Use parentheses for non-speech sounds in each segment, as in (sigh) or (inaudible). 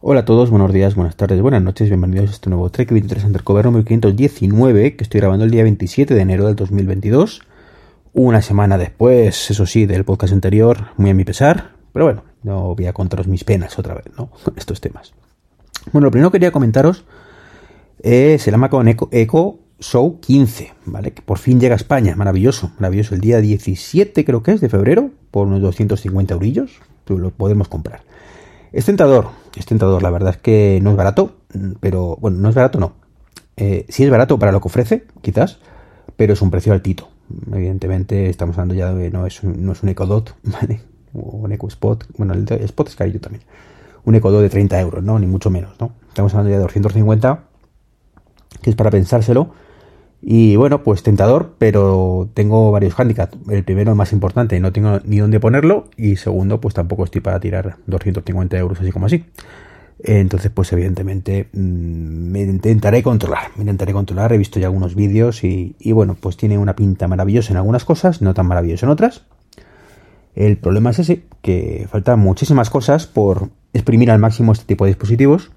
Hola a todos, buenos días, buenas tardes, buenas noches, bienvenidos a este nuevo Trek 23 Undercover número 519 que estoy grabando el día 27 de enero del 2022. Una semana después, eso sí, del podcast anterior, muy a mi pesar, pero bueno, no voy a contaros mis penas otra vez, ¿no? (laughs) Con estos temas. Bueno, lo primero que quería comentaros es el Amazon Echo, Echo Show 15, ¿vale? Que por fin llega a España, maravilloso, maravilloso. El día 17 creo que es de febrero, por unos 250 eurillos, lo podemos comprar. Es tentador, es tentador, la verdad es que no es barato, pero bueno, no es barato, no. Eh, sí es barato para lo que ofrece, quizás, pero es un precio altito. Evidentemente estamos hablando ya de no es no es un EcoDot, (laughs) ¿vale? O un EcoSpot, bueno, el Spot es carillo también. Un EcoDot de 30 euros, ¿no? Ni mucho menos, ¿no? Estamos hablando ya de 250, que es para pensárselo y bueno, pues tentador, pero tengo varios handicaps. El primero, más importante, no tengo ni dónde ponerlo. Y segundo, pues tampoco estoy para tirar 250 euros así como así. Entonces, pues evidentemente mm, me intentaré controlar. Me intentaré controlar. He visto ya algunos vídeos y, y bueno, pues tiene una pinta maravillosa en algunas cosas, no tan maravillosa en otras. El problema es ese, que faltan muchísimas cosas por exprimir al máximo este tipo de dispositivos.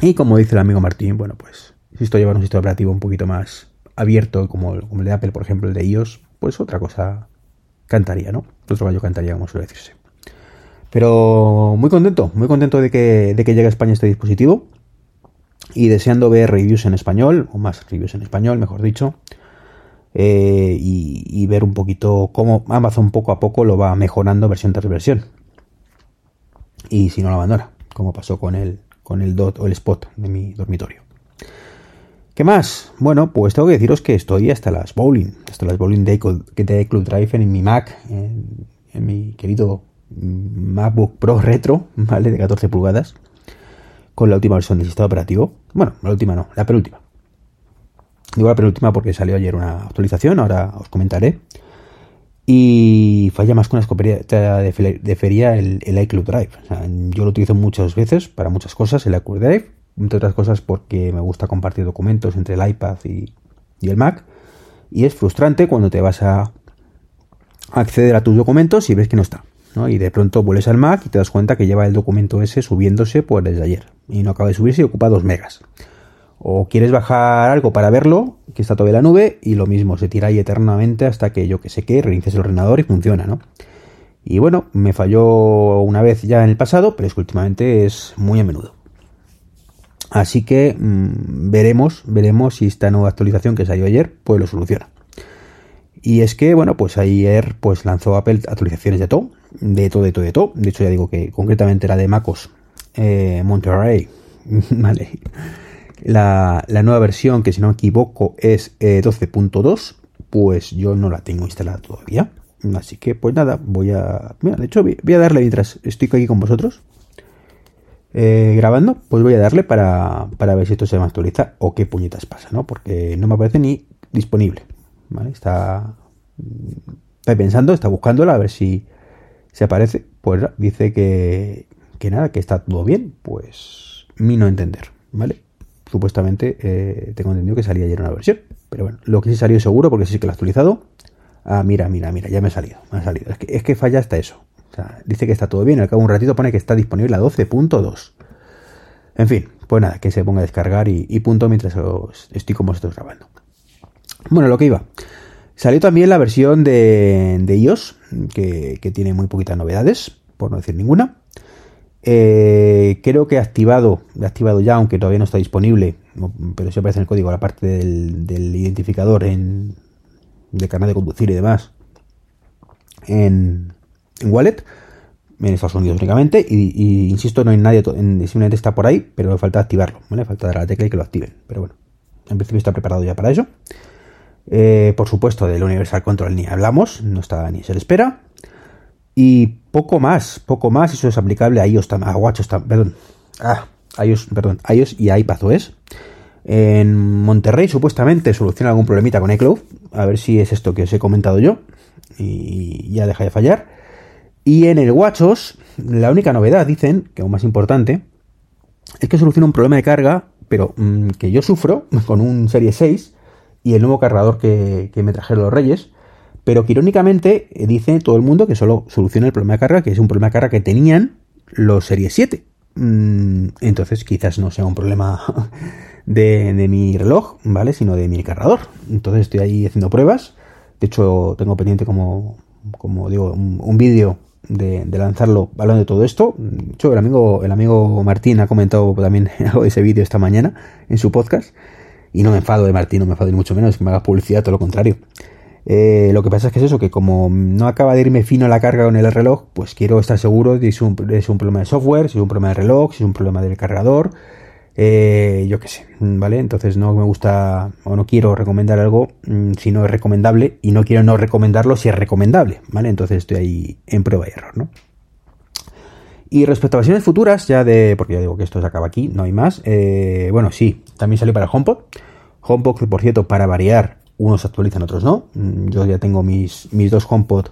Y como dice el amigo Martín, bueno, pues si esto lleva un sistema operativo un poquito más abierto, como, el de Apple, por ejemplo, el de iOS, pues otra cosa cantaría, ¿no? Otro gallo cantaría, como suele decirse. Pero muy contento, muy contento de que, de que llegue a España este dispositivo. Y deseando ver reviews en español, o más reviews en español, mejor dicho. Eh, y, ver un poquito cómo Amazon poco a poco lo va mejorando versión tras versión. Y si no lo abandona, como pasó con el, con el DOT o el Spot de mi dormitorio. ¿Qué más? Bueno, pues tengo que deciros que estoy hasta las bowling, hasta las bowling de, de Club Drive en mi Mac, en, mi querido MacBook Pro Retro, ¿vale? De 14 pulgadas, con la última versión del sistema operativo. Bueno, la última no, la penúltima. Digo la penúltima porque salió ayer una actualización, ahora os comentaré. Y falla más con una escopeta de, feria el, el iCloud Drive. yo lo utilizo muchas veces para muchas cosas, el iCloud Drive, entre otras cosas porque me gusta compartir documentos entre el iPad y, el Mac. Y es frustrante cuando te vas a acceder a tus documentos y ves que no está. Y de pronto vuelves al Mac y te das cuenta que lleva el documento ese subiéndose pues desde ayer. Y no acaba de subirse y ocupa 2 megas. O quieres bajar algo para verlo, que está todavía en la nube, y lo mismo, se tira ahí eternamente hasta que yo que sé que reinicies el ordenador y funciona, ¿no? Y bueno, me falló una vez ya en el pasado, pero es que últimamente es muy a menudo. Así que mm, veremos, veremos si esta nueva actualización que salió ayer, pues lo soluciona. Y es que, bueno, pues ayer pues lanzó Apple actualizaciones de todo, de todo, de todo, de todo. De hecho, ya digo que concretamente la de MacOS eh, Monterrey, (laughs) vale. La, nueva versión, que si no me equivoco es 12.2, eh, pues yo no la tengo instalada todavía. Así que, pues nada, voy a... Mira, de hecho, voy a darle mientras estoy aquí con vosotros eh, grabando, pues voy a darle para, ver si esto se me actualiza o qué puñetas pasa, ¿no? Porque no me aparece ni disponible, ¿vale? Está, está pensando, está buscándola a ver si se aparece. Pues dice que, que nada, que está todo bien. Pues mi no entender, ¿vale? Supuestamente eh, tengo entendido que salía ayer una versión, pero bueno, lo que sí salió seguro, porque sí que lo he actualizado. Ah, mira, mira, mira, ya me ha salido, me ha salido. Es que, es que falla hasta eso dice que está todo bien, al cabo un ratito pone que está disponible a 12.2. En fin, pues nada, que se ponga a descargar y, punto mientras estoy como estoy grabando. Bueno, lo que iba. Salió también la versión de, iOS, que, tiene muy poquitas novedades, por no decir ninguna. Eh, creo que he activado, he activado ya, aunque todavía no está disponible, pero sí aparece en el código la parte del, identificador en, de carnet de conducir y demás en, Wallet, en Estados Unidos únicamente, y, insisto, no hay nadie, en, simplemente está por ahí, pero falta activarlo, ¿vale? Falta dar a la tecla y que lo activen, pero bueno, en principio está preparado ya para eso. Eh, por supuesto, del Universal Control ni hablamos, no está ni se le espera. Y poco más, poco más, eso es aplicable a iOS, a WatchOS, perdón, ah, iOS, perdón, iOS y iPadOS. En Monterrey supuestamente soluciona algún problemita con iCloud, a ver si es esto que os he comentado yo y ya deja de fallar. Y en el WatchOS, la única novedad, dicen, que aún más importante, es que soluciona un problema de carga, pero mm, que yo sufro (laughs) con un Serie 6 y el nuevo cargador que, me trajeron los Reyes, pero que irónicamente eh, dice todo el mundo que solo soluciona el problema de carga, que es un problema de carga que tenían los Series 7. mm, entonces quizás no sea un problema (laughs) de, mi reloj, ¿vale? Sino de mi cargador. Entonces estoy ahí haciendo pruebas. De hecho, tengo pendiente como, como digo, un, vídeo de, lanzarlo hablando de todo esto. De el amigo, el amigo Martín ha comentado también (laughs) algo de ese vídeo esta mañana en su podcast. Y no me enfado de Martín, no me enfado ni mucho menos, que me haga publicidad, todo lo contrario. Eh, lo que pasa es que es eso, que como no acaba de irme fino la carga con el reloj, pues quiero estar seguro de si es un, problema de software, si es un problema de reloj, si es un problema del cargador, eh, yo qué sé, ¿vale? Entonces no me gusta o no quiero recomendar algo mm, si no es recomendable y no quiero no recomendarlo si es recomendable, ¿vale? Entonces estoy ahí en prueba y error, ¿no? Y respecto a versiones futuras, ya de, porque ya digo que esto se acaba aquí, no hay más, eh, bueno, sí, también salió para HomePod. HomePod, que por cierto, para variar, unos actualizan, otros no. Mm, yo ya tengo mis, mis dos HomePod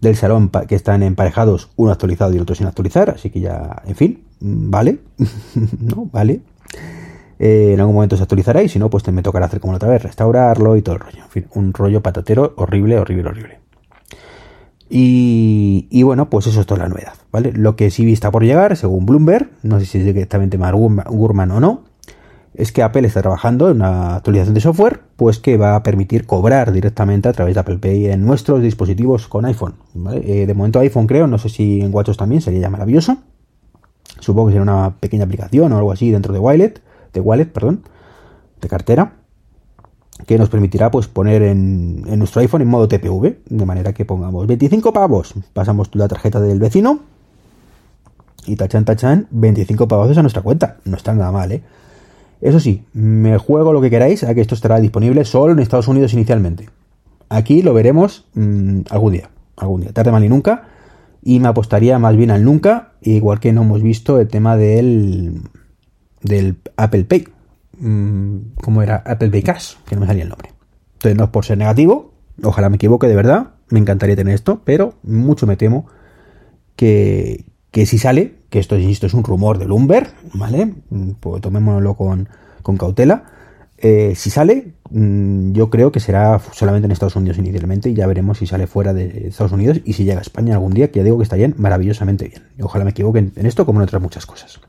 del salón que están emparejados, uno actualizado y el otro sin actualizar, así que ya, en fin, mm, vale, (laughs) ¿no? Vale. Eh, en algún momento se actualizará y si no, pues me tocará hacer como la otra vez, restaurarlo y todo el rollo. En fin, un rollo patatero horrible, horrible, horrible. Y, y, bueno, pues eso es toda la novedad, ¿vale? Lo que sí está por llegar, según Bloomberg, no sé si es directamente Mark Gurman o no, es que Apple está trabajando en una actualización de software, pues que va a permitir cobrar directamente a través de Apple Pay en nuestros dispositivos con iPhone. Eh, de momento iPhone creo, no sé si en WatchOS también, sería ya maravilloso. Supongo que será una pequeña aplicación o algo así dentro de Wallet, de Wallet, perdón, de cartera, que nos permitirá pues poner en, nuestro iPhone en modo TPV, de manera que pongamos 25 pavos, pasamos la tarjeta del vecino y tachan tachan 25 pavos a nuestra cuenta. No está nada mal, ¿eh? Eso sí, me juego lo que queráis a que esto estará disponible solo en Estados Unidos inicialmente. Aquí lo veremos mm, algún día, algún día, tarde mal y nunca. Y me apostaría más bien al nunca, igual que no hemos visto el tema del, del Apple Pay. Mm, ¿Cómo era? Apple Pay Cash, que no me salía el nombre. Entonces no es por ser negativo, ojalá me equivoque de verdad, me encantaría tener esto, pero mucho me temo que, que si sale, que esto, insisto, es un rumor de Bloomberg, ¿vale? Pues tomémoslo con, cautela. Eh, si sale, mm, yo creo que será solamente en Estados Unidos inicialmente y ya veremos si sale fuera de Estados Unidos y si llega a España algún día, que ya digo que estarían maravillosamente bien. Ojalá me equivoquen en esto como en otras muchas cosas.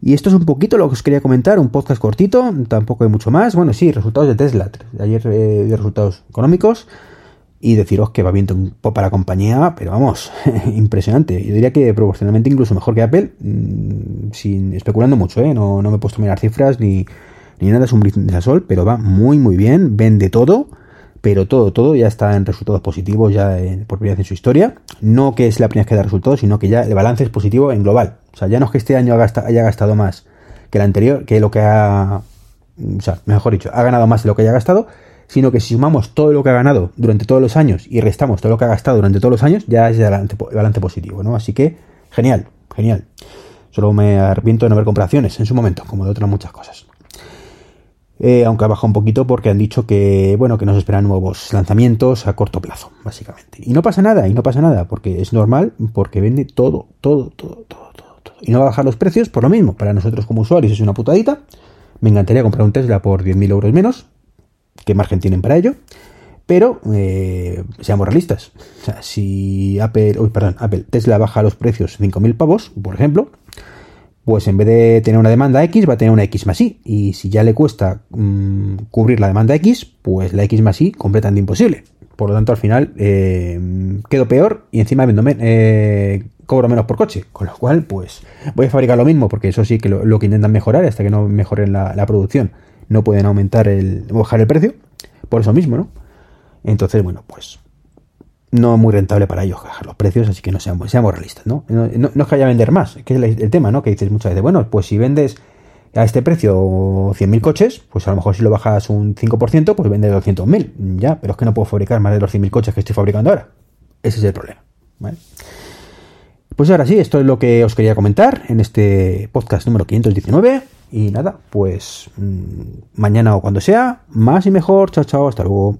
Y esto es un poquito lo que os quería comentar, un podcast cortito, tampoco hay mucho más. Bueno, sí, resultados de Tesla. Ayer eh, resultados económicos y deciros que va bien para la compañía, pero vamos, (laughs) impresionante. Yo diría que proporcionalmente incluso mejor que Apple, mm, sin especulando mucho, ¿eh? no, no me he puesto a mirar cifras ni, ni nada, es un de sol, pero va muy muy bien, vende todo, pero todo, todo ya está en resultados positivos ya por primera vez en su historia. No que es la primera vez que da resultados, sino que ya el balance es positivo en global. O sea, ya no es que este año haya gastado más que el anterior, que lo que ha, o sea, mejor dicho, ha ganado más de lo que haya gastado, sino que si sumamos todo lo que ha ganado durante todos los años y restamos todo lo que ha gastado durante todos los años, ya es el balance, positivo, ¿no? Así que, genial, genial. Solo me arrepiento de no haber comparaciones en su momento, como de otras muchas cosas. Eh, aunque ha bajado un poquito porque han dicho que, bueno, que nos esperan nuevos lanzamientos a corto plazo, básicamente. Y no pasa nada, y no pasa nada, porque es normal, porque vende todo, todo, todo, todo, todo, todo. Y no va a bajar los precios por lo mismo. Para nosotros como usuarios es una putadita. Me encantaría comprar un Tesla por 10.000 euros menos, qué margen tienen para ello. Pero eh, seamos realistas. O sea, si Apple, perdón, Apple, Tesla baja los precios 5.000 pavos, por ejemplo, pues en vez de tener una demanda X, va a tener una X más Y. Y si ya le cuesta mm, cubrir la demanda X, pues la X más Y completamente imposible. Por lo tanto, al final eh, quedo peor y encima eh, cobro menos por coche. Con lo cual, pues voy a fabricar lo mismo, porque eso sí que lo, que intentan mejorar hasta que no mejoren la producción no pueden aumentar el, bajar el precio, por eso mismo, ¿no? Entonces, bueno, pues no muy rentable para ellos bajar los precios, así que no seamos, seamos realistas, ¿no? ¿no? No, es que haya vender más, que es el, tema, ¿no? Que dices muchas veces, bueno, pues si vendes a este precio 100.000 coches, pues a lo mejor si lo bajas un 5%, pues vendes 200.000, ya, pero es que no puedo fabricar más de los 100.000 coches que estoy fabricando ahora. Ese es el problema, ¿vale? Pues ahora sí, esto es lo que os quería comentar en este podcast número 519. Y nada, pues mm, mañana o cuando sea, más y mejor. Chao, chao, hasta luego.